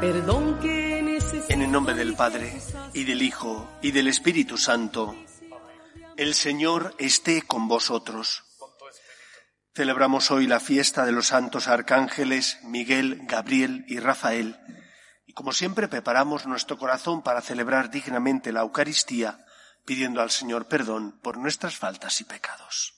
Perdón que. En el nombre del Padre, y del Hijo, y del Espíritu Santo, el Señor esté con vosotros. Celebramos hoy la fiesta de los santos arcángeles Miguel, Gabriel y Rafael, y como siempre preparamos nuestro corazón para celebrar dignamente la Eucaristía, pidiendo al Señor perdón por nuestras faltas y pecados.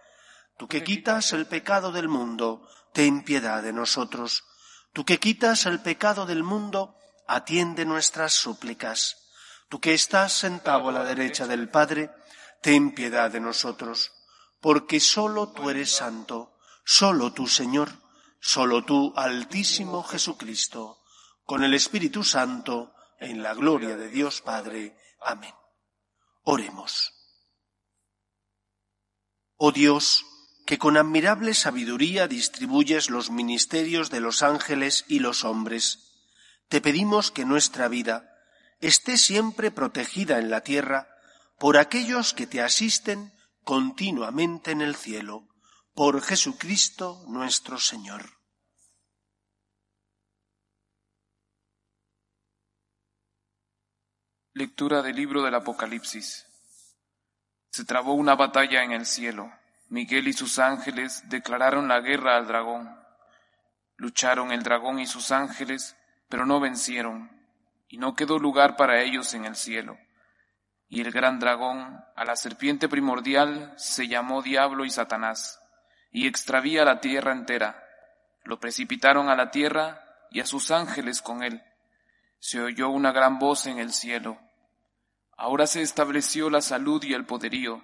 tú que quitas el pecado del mundo, ten piedad de nosotros. Tú que quitas el pecado del mundo, atiende nuestras súplicas. Tú que estás sentado a la derecha del Padre, ten piedad de nosotros, porque sólo tú eres santo, sólo tú, Señor, sólo tú, Altísimo Jesucristo, con el Espíritu Santo, en la gloria de Dios Padre. Amén. Oremos. Oh Dios, que con admirable sabiduría distribuyes los ministerios de los ángeles y los hombres, te pedimos que nuestra vida esté siempre protegida en la tierra por aquellos que te asisten continuamente en el cielo, por Jesucristo nuestro Señor. Lectura del libro del Apocalipsis. Se trabó una batalla en el cielo. Miguel y sus ángeles declararon la guerra al dragón. Lucharon el dragón y sus ángeles, pero no vencieron, y no quedó lugar para ellos en el cielo. Y el gran dragón, a la serpiente primordial, se llamó Diablo y Satanás, y extravía la tierra entera. Lo precipitaron a la tierra y a sus ángeles con él. Se oyó una gran voz en el cielo. Ahora se estableció la salud y el poderío,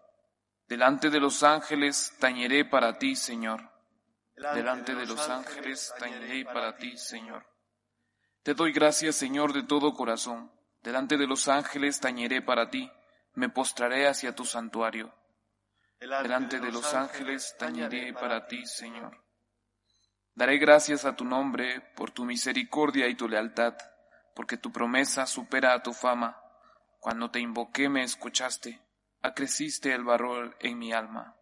Delante de los ángeles tañeré para ti, Señor. Delante de los ángeles tañeré para ti, Señor. Te doy gracias, Señor, de todo corazón. Delante de los ángeles tañeré para ti. Me postraré hacia tu santuario. Delante de los ángeles tañeré para ti, Señor. Daré gracias a tu nombre por tu misericordia y tu lealtad, porque tu promesa supera a tu fama. Cuando te invoqué me escuchaste, acreciste el valor en mi alma.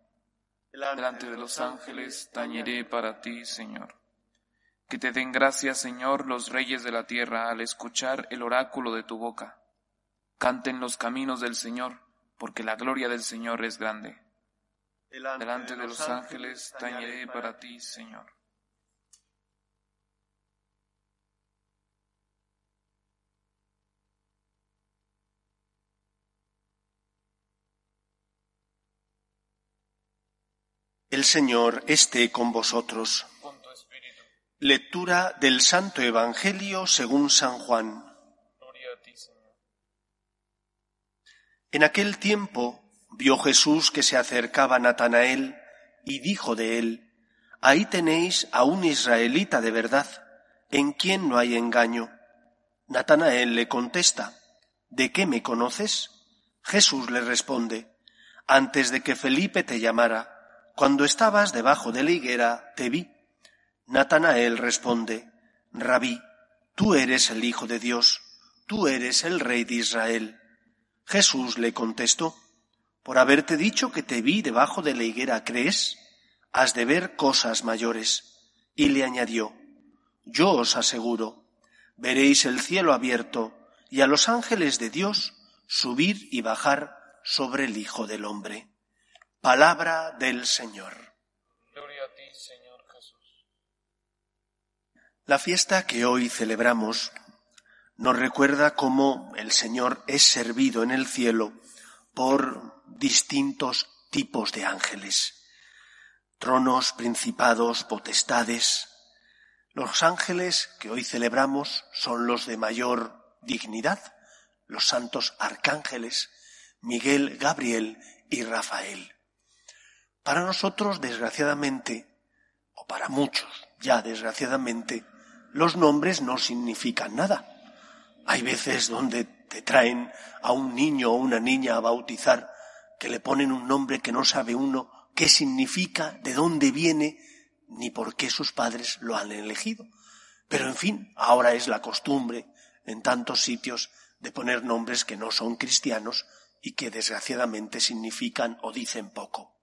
Delante de los ángeles tañeré para ti, Señor. Que te den gracias, Señor, los reyes de la tierra al escuchar el oráculo de tu boca. Canten los caminos del Señor, porque la gloria del Señor es grande. Delante de los ángeles tañeré para ti, Señor. El Señor esté con vosotros. Lectura del Santo Evangelio según San Juan. En aquel tiempo vio Jesús que se acercaba Natanael y dijo de él, Ahí tenéis a un israelita de verdad, en quien no hay engaño. Natanael le contesta, ¿De qué me conoces? Jesús le responde, Antes de que Felipe te llamara, cuando estabas debajo de la higuera, te vi. Natanael responde, Rabí, tú eres el Hijo de Dios, tú eres el Rey de Israel. Jesús le contestó, Por haberte dicho que te vi debajo de la higuera, ¿crees? Has de ver cosas mayores. Y le añadió, Yo os aseguro, veréis el cielo abierto y a los ángeles de Dios subir y bajar sobre el Hijo del Hombre. Palabra del Señor. Gloria a ti, Señor Jesús. La fiesta que hoy celebramos nos recuerda cómo el Señor es servido en el cielo por distintos tipos de ángeles. Tronos, principados, potestades. Los ángeles que hoy celebramos son los de mayor dignidad, los santos arcángeles, Miguel, Gabriel y Rafael. Para nosotros, desgraciadamente, o para muchos, ya desgraciadamente, los nombres no significan nada. Hay veces donde te traen a un niño o una niña a bautizar que le ponen un nombre que no sabe uno qué significa, de dónde viene, ni por qué sus padres lo han elegido. Pero en fin, ahora es la costumbre en tantos sitios de poner nombres que no son cristianos y que desgraciadamente significan o dicen poco.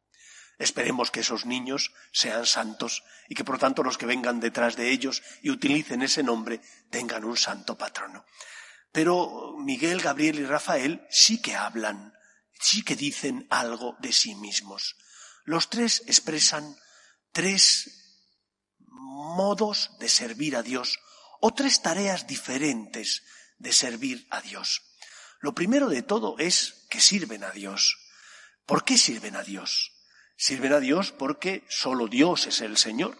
Esperemos que esos niños sean santos y que por tanto los que vengan detrás de ellos y utilicen ese nombre tengan un santo patrono. Pero Miguel, Gabriel y Rafael sí que hablan, sí que dicen algo de sí mismos. Los tres expresan tres modos de servir a Dios o tres tareas diferentes de servir a Dios. Lo primero de todo es que sirven a Dios. ¿Por qué sirven a Dios? Sirven a Dios porque solo Dios es el Señor,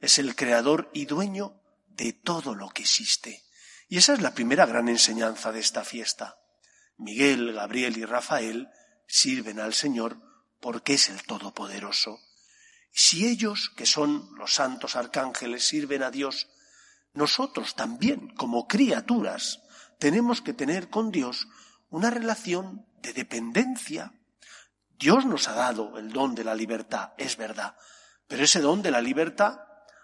es el creador y dueño de todo lo que existe. Y esa es la primera gran enseñanza de esta fiesta. Miguel, Gabriel y Rafael sirven al Señor porque es el Todopoderoso. Si ellos, que son los santos arcángeles, sirven a Dios, nosotros también, como criaturas, tenemos que tener con Dios una relación de dependencia. Dios nos ha dado el don de la libertad, es verdad, pero ese don de la libertad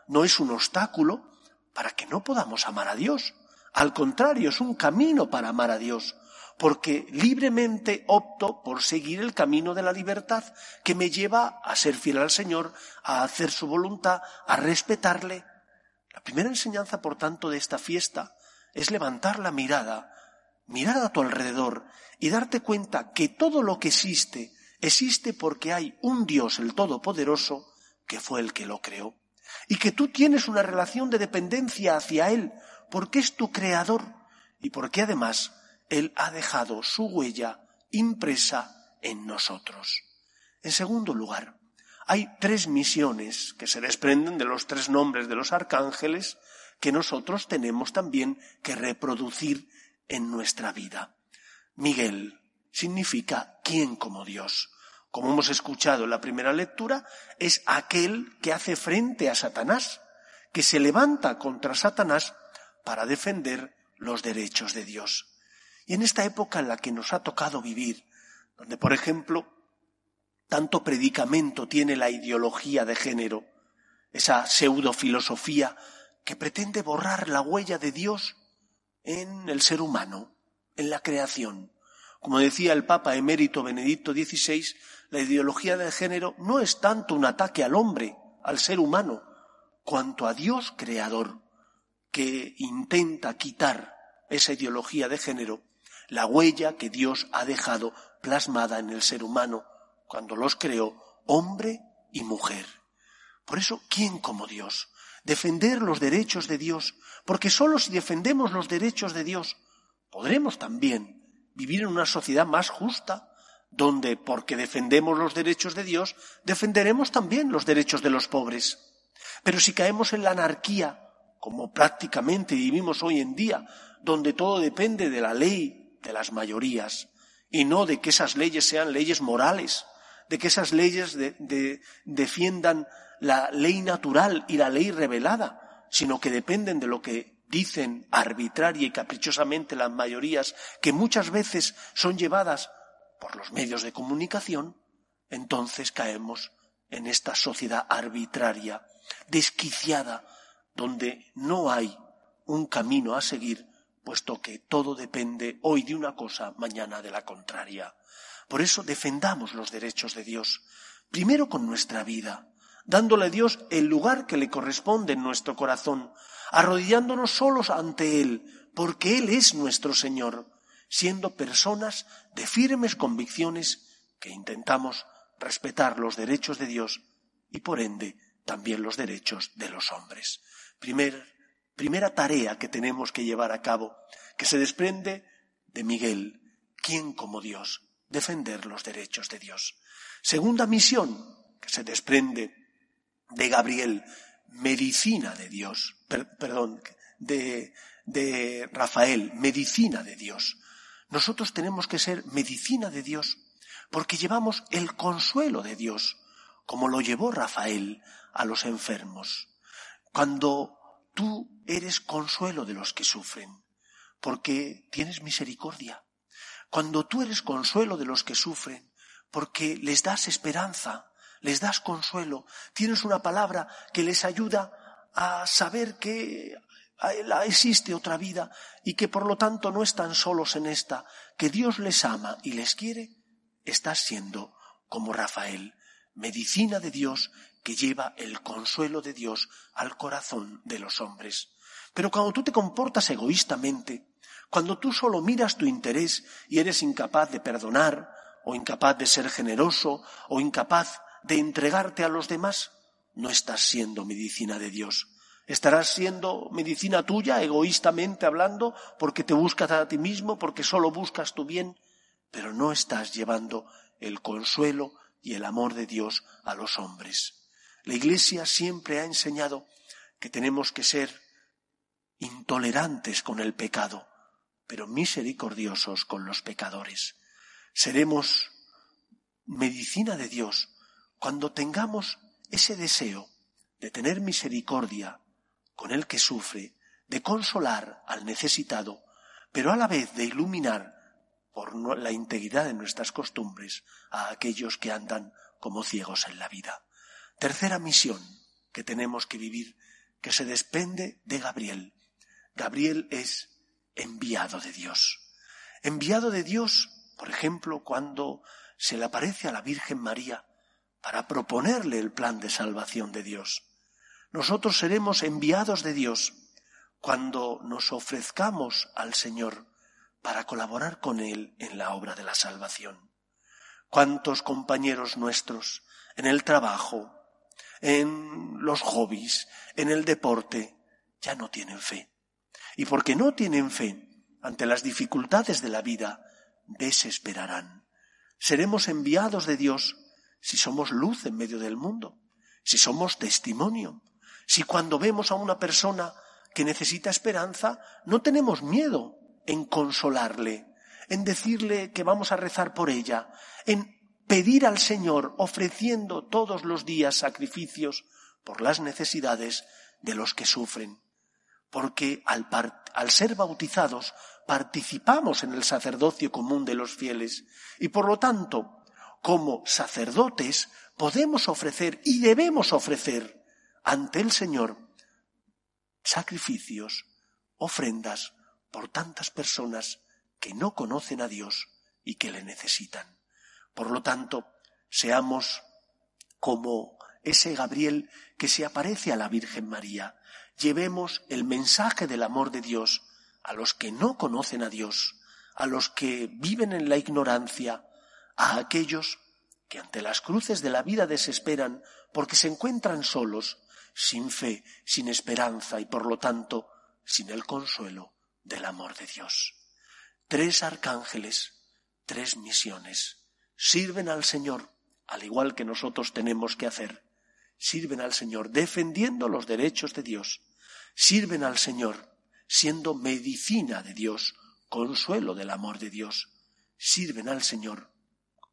no es un obstáculo para que no podamos amar a Dios. Al contrario, es un camino para amar a Dios, porque libremente opto por seguir el camino de la libertad que me lleva a ser fiel al Señor, a hacer su voluntad, a respetarle. La primera enseñanza, por tanto, de esta fiesta es levantar la mirada, mirar a tu alrededor y darte cuenta que todo lo que existe existe porque hay un Dios, el Todopoderoso, que fue el que lo creó. Y que tú tienes una relación de dependencia hacia Él, porque es tu creador y porque además Él ha dejado su huella impresa en nosotros. En segundo lugar, hay tres misiones que se desprenden de los tres nombres de los arcángeles que nosotros tenemos también que reproducir en nuestra vida. Miguel significa quién como Dios. Como hemos escuchado en la primera lectura, es aquel que hace frente a Satanás, que se levanta contra Satanás para defender los derechos de Dios. Y en esta época en la que nos ha tocado vivir, donde, por ejemplo, tanto predicamento tiene la ideología de género, esa pseudofilosofía que pretende borrar la huella de Dios en el ser humano, en la creación. Como decía el Papa emérito Benedicto XVI, la ideología de género no es tanto un ataque al hombre, al ser humano, cuanto a Dios creador, que intenta quitar esa ideología de género, la huella que Dios ha dejado plasmada en el ser humano cuando los creó hombre y mujer. Por eso, ¿quién como Dios? Defender los derechos de Dios, porque sólo si defendemos los derechos de Dios podremos también vivir en una sociedad más justa, donde, porque defendemos los derechos de Dios, defenderemos también los derechos de los pobres. Pero si caemos en la anarquía, como prácticamente vivimos hoy en día, donde todo depende de la ley de las mayorías, y no de que esas leyes sean leyes morales, de que esas leyes defiendan la ley natural y la ley revelada, sino que dependen de lo que dicen arbitraria y caprichosamente las mayorías, que muchas veces son llevadas por los medios de comunicación, entonces caemos en esta sociedad arbitraria, desquiciada, donde no hay un camino a seguir, puesto que todo depende hoy de una cosa, mañana de la contraria. Por eso defendamos los derechos de Dios, primero con nuestra vida, dándole a Dios el lugar que le corresponde en nuestro corazón, arrodillándonos solos ante Él, porque Él es nuestro Señor, siendo personas de firmes convicciones que intentamos respetar los derechos de Dios y por ende también los derechos de los hombres. primera tarea que tenemos que llevar a cabo, que se desprende de Miguel, ¿quién como Dios? Defender los derechos de Dios. Segunda misión que se desprende de Gabriel, medicina de Dios, perdón, de, de Rafael, medicina de Dios. Nosotros tenemos que ser medicina de Dios porque llevamos el consuelo de Dios, como lo llevó Rafael a los enfermos. Cuando tú eres consuelo de los que sufren, porque tienes misericordia. Cuando tú eres consuelo de los que sufren, porque les das esperanza, les das consuelo, tienes una palabra que les ayuda a saber que existe otra vida y que por lo tanto no están solos en esta, que Dios les ama y les quiere, estás siendo como Rafael, medicina de Dios que lleva el consuelo de Dios al corazón de los hombres. Pero cuando tú te comportas egoístamente, cuando tú solo miras tu interés y eres incapaz de perdonar, o incapaz de ser generoso, o incapaz de entregarte a los demás, no estás siendo medicina de Dios. Estarás siendo medicina tuya, egoístamente hablando, porque te buscas a ti mismo, porque solo buscas tu bien, pero no estás llevando el consuelo y el amor de Dios a los hombres. La Iglesia siempre ha enseñado que tenemos que ser intolerantes con el pecado, pero misericordiosos con los pecadores. Seremos medicina de Dios cuando tengamos ese deseo de tener misericordia con el que sufre, de consolar al necesitado, pero a la vez de iluminar por la integridad de nuestras costumbres a aquellos que andan como ciegos en la vida. Tercera misión que tenemos que vivir, que se desprende de Gabriel. Gabriel es enviado de Dios. Enviado de Dios, por ejemplo, cuando se le aparece a la Virgen María para proponerle el plan de salvación de Dios. Nosotros seremos enviados de Dios cuando nos ofrezcamos al Señor para colaborar con Él en la obra de la salvación. ¿Cuántos compañeros nuestros en el trabajo, en los hobbies, en el deporte, ya no tienen fe? Y porque no tienen fe ante las dificultades de la vida, desesperarán. Seremos enviados de Dios si somos luz en medio del mundo, si somos testimonio, si cuando vemos a una persona que necesita esperanza, no tenemos miedo en consolarle, en decirle que vamos a rezar por ella, en pedir al Señor, ofreciendo todos los días sacrificios por las necesidades de los que sufren. Porque al, ser bautizados participamos en el sacerdocio común de los fieles y por lo tanto, como sacerdotes, podemos ofrecer y debemos ofrecer ante el Señor sacrificios, ofrendas por tantas personas que no conocen a Dios y que le necesitan. Por lo tanto, seamos como ese Gabriel que se aparece a la Virgen María. Llevemos el mensaje del amor de Dios a los que no conocen a Dios, a los que viven en la ignorancia, a aquellos que ante las cruces de la vida desesperan porque se encuentran solos sin fe, sin esperanza y por lo tanto sin el consuelo del amor de Dios. Tres arcángeles, tres misiones. sirven al Señor, al igual que nosotros tenemos que hacer. Sirven al Señor defendiendo los derechos de Dios. Sirven al Señor siendo medicina de Dios, consuelo del amor de Dios. Sirven al Señor,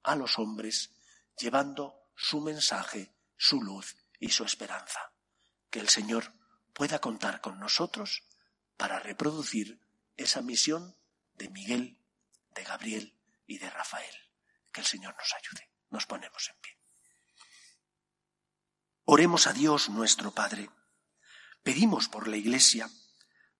a los hombres, llevando su mensaje, su luz y su esperanza. Que el Señor pueda contar con nosotros para reproducir esa misión de Miguel, de Gabriel y de Rafael. Que el Señor nos ayude. Nos ponemos en pie. Oremos a Dios nuestro Padre. Pedimos por la Iglesia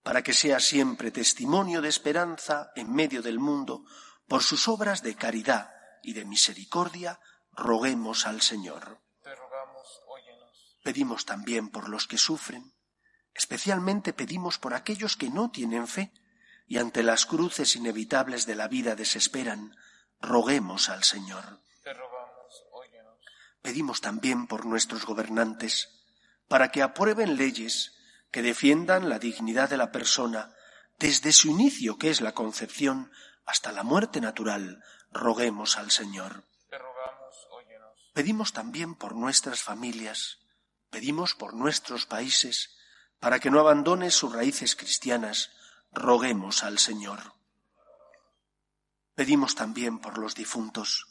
para que sea siempre testimonio de esperanza en medio del mundo por sus obras de caridad y de misericordia, roguemos al Señor. Pedimos también por los que sufren, especialmente pedimos por aquellos que no tienen fe y ante las cruces inevitables de la vida desesperan, roguemos al Señor. Pedimos también por nuestros gobernantes, para que aprueben leyes que defiendan la dignidad de la persona desde su inicio, que es la concepción, hasta la muerte natural, roguemos al Señor. Pedimos también por nuestras familias, pedimos por nuestros países, para que no abandonen sus raíces cristianas, roguemos al Señor. Pedimos también por los difuntos,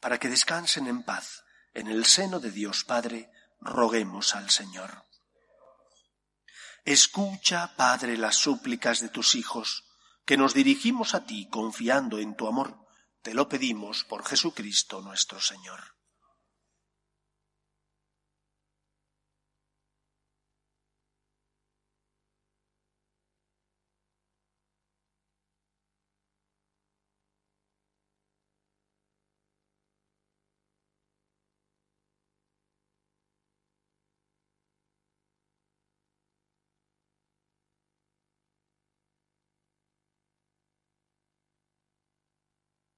para que descansen en paz en el seno de Dios Padre, roguemos al Señor. Escucha, Padre, las súplicas de tus hijos, que nos dirigimos a ti confiando en tu amor. Te lo pedimos por Jesucristo nuestro Señor.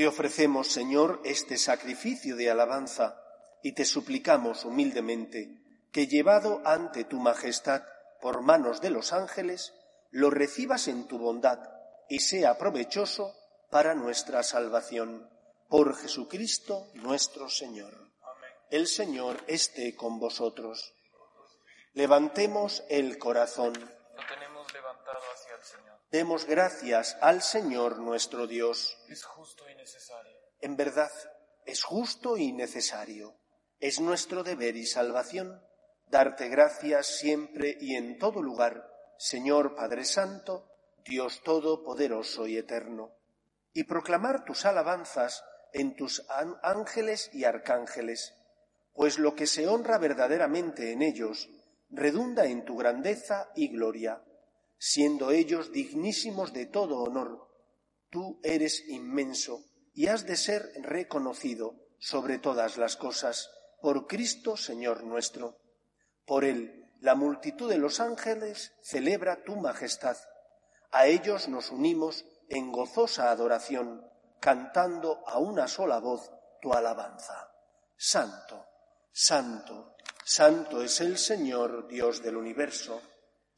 Te ofrecemos, Señor, este sacrificio de alabanza y te suplicamos humildemente que, llevado ante tu majestad por manos de los ángeles, lo recibas en tu bondad y sea provechoso para nuestra salvación. Por Jesucristo nuestro Señor. El Señor esté con vosotros. Levantemos el corazón. Demos gracias al Señor nuestro Dios. Es justo y necesario. En verdad, es justo y necesario. Es nuestro deber y salvación darte gracias siempre y en todo lugar, Señor Padre Santo, Dios Todopoderoso y Eterno, y proclamar tus alabanzas en tus ángeles y arcángeles, pues lo que se honra verdaderamente en ellos redunda en tu grandeza y gloria siendo ellos dignísimos de todo honor. Tú eres inmenso y has de ser reconocido sobre todas las cosas por Cristo Señor nuestro. Por Él la multitud de los ángeles celebra tu majestad. A ellos nos unimos en gozosa adoración, cantando a una sola voz tu alabanza. Santo, santo, santo es el Señor, Dios del universo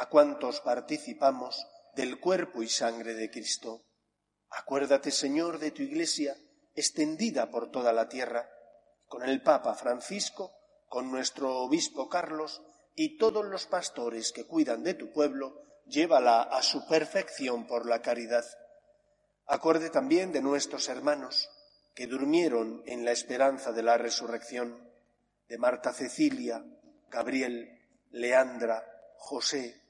a cuantos participamos del cuerpo y sangre de Cristo. Acuérdate, Señor, de tu Iglesia, extendida por toda la tierra, con el Papa Francisco, con nuestro obispo Carlos y todos los pastores que cuidan de tu pueblo, llévala a su perfección por la caridad. Acorde también de nuestros hermanos que durmieron en la esperanza de la resurrección, de Marta Cecilia, Gabriel, Leandra, José,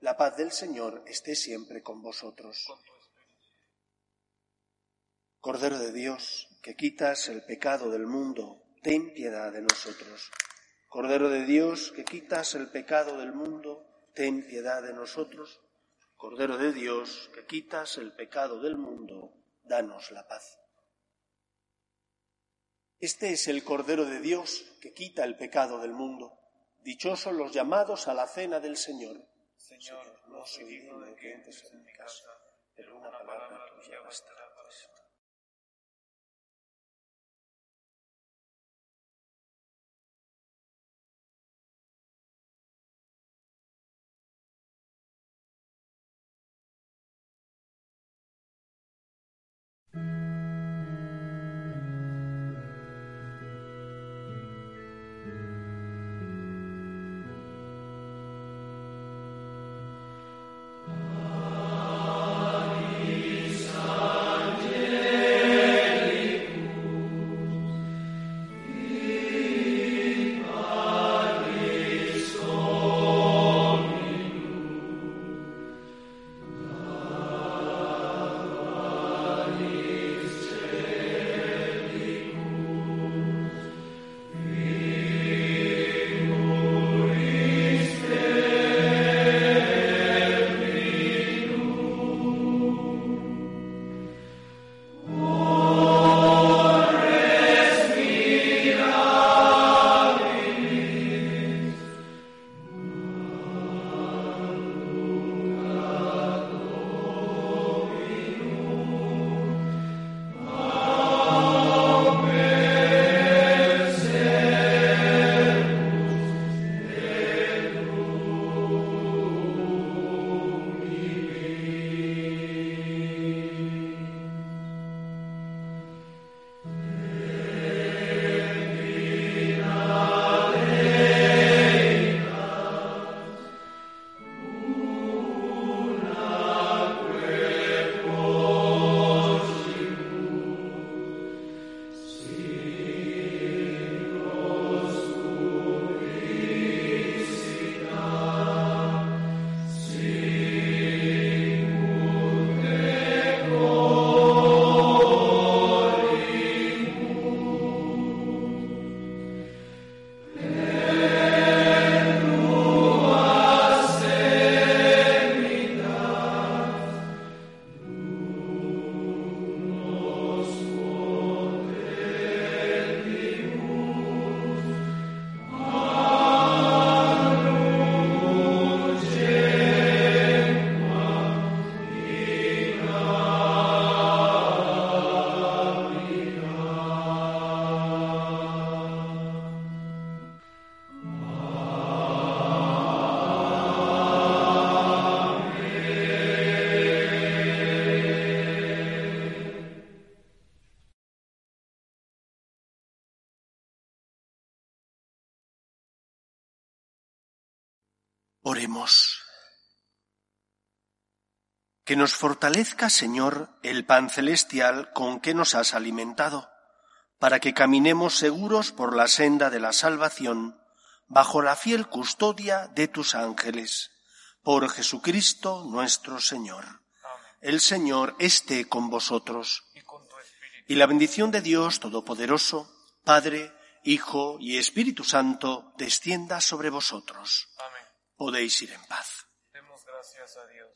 La paz del Señor esté siempre con vosotros. Cordero de Dios, que quitas el pecado del mundo, ten piedad de nosotros. Cordero de Dios, que quitas el pecado del mundo, ten piedad de nosotros. Cordero de Dios, que quitas el pecado del mundo, danos la paz. Este es el Cordero de Dios que quita el pecado del mundo. Dichosos los llamados a la cena del Señor. Señor, no soy digno de que entres en mi casa, pero una palabra tuya bastará. Oremos. Que nos fortalezca, Señor, el pan celestial con que nos has alimentado, para que caminemos seguros por la senda de la salvación, bajo la fiel custodia de tus ángeles. Por Jesucristo nuestro Señor. El Señor esté con vosotros. Y la bendición de Dios Todopoderoso, Padre, Hijo y Espíritu Santo, descienda sobre vosotros. Amén. Podéis ir en paz. Demos gracias a Dios.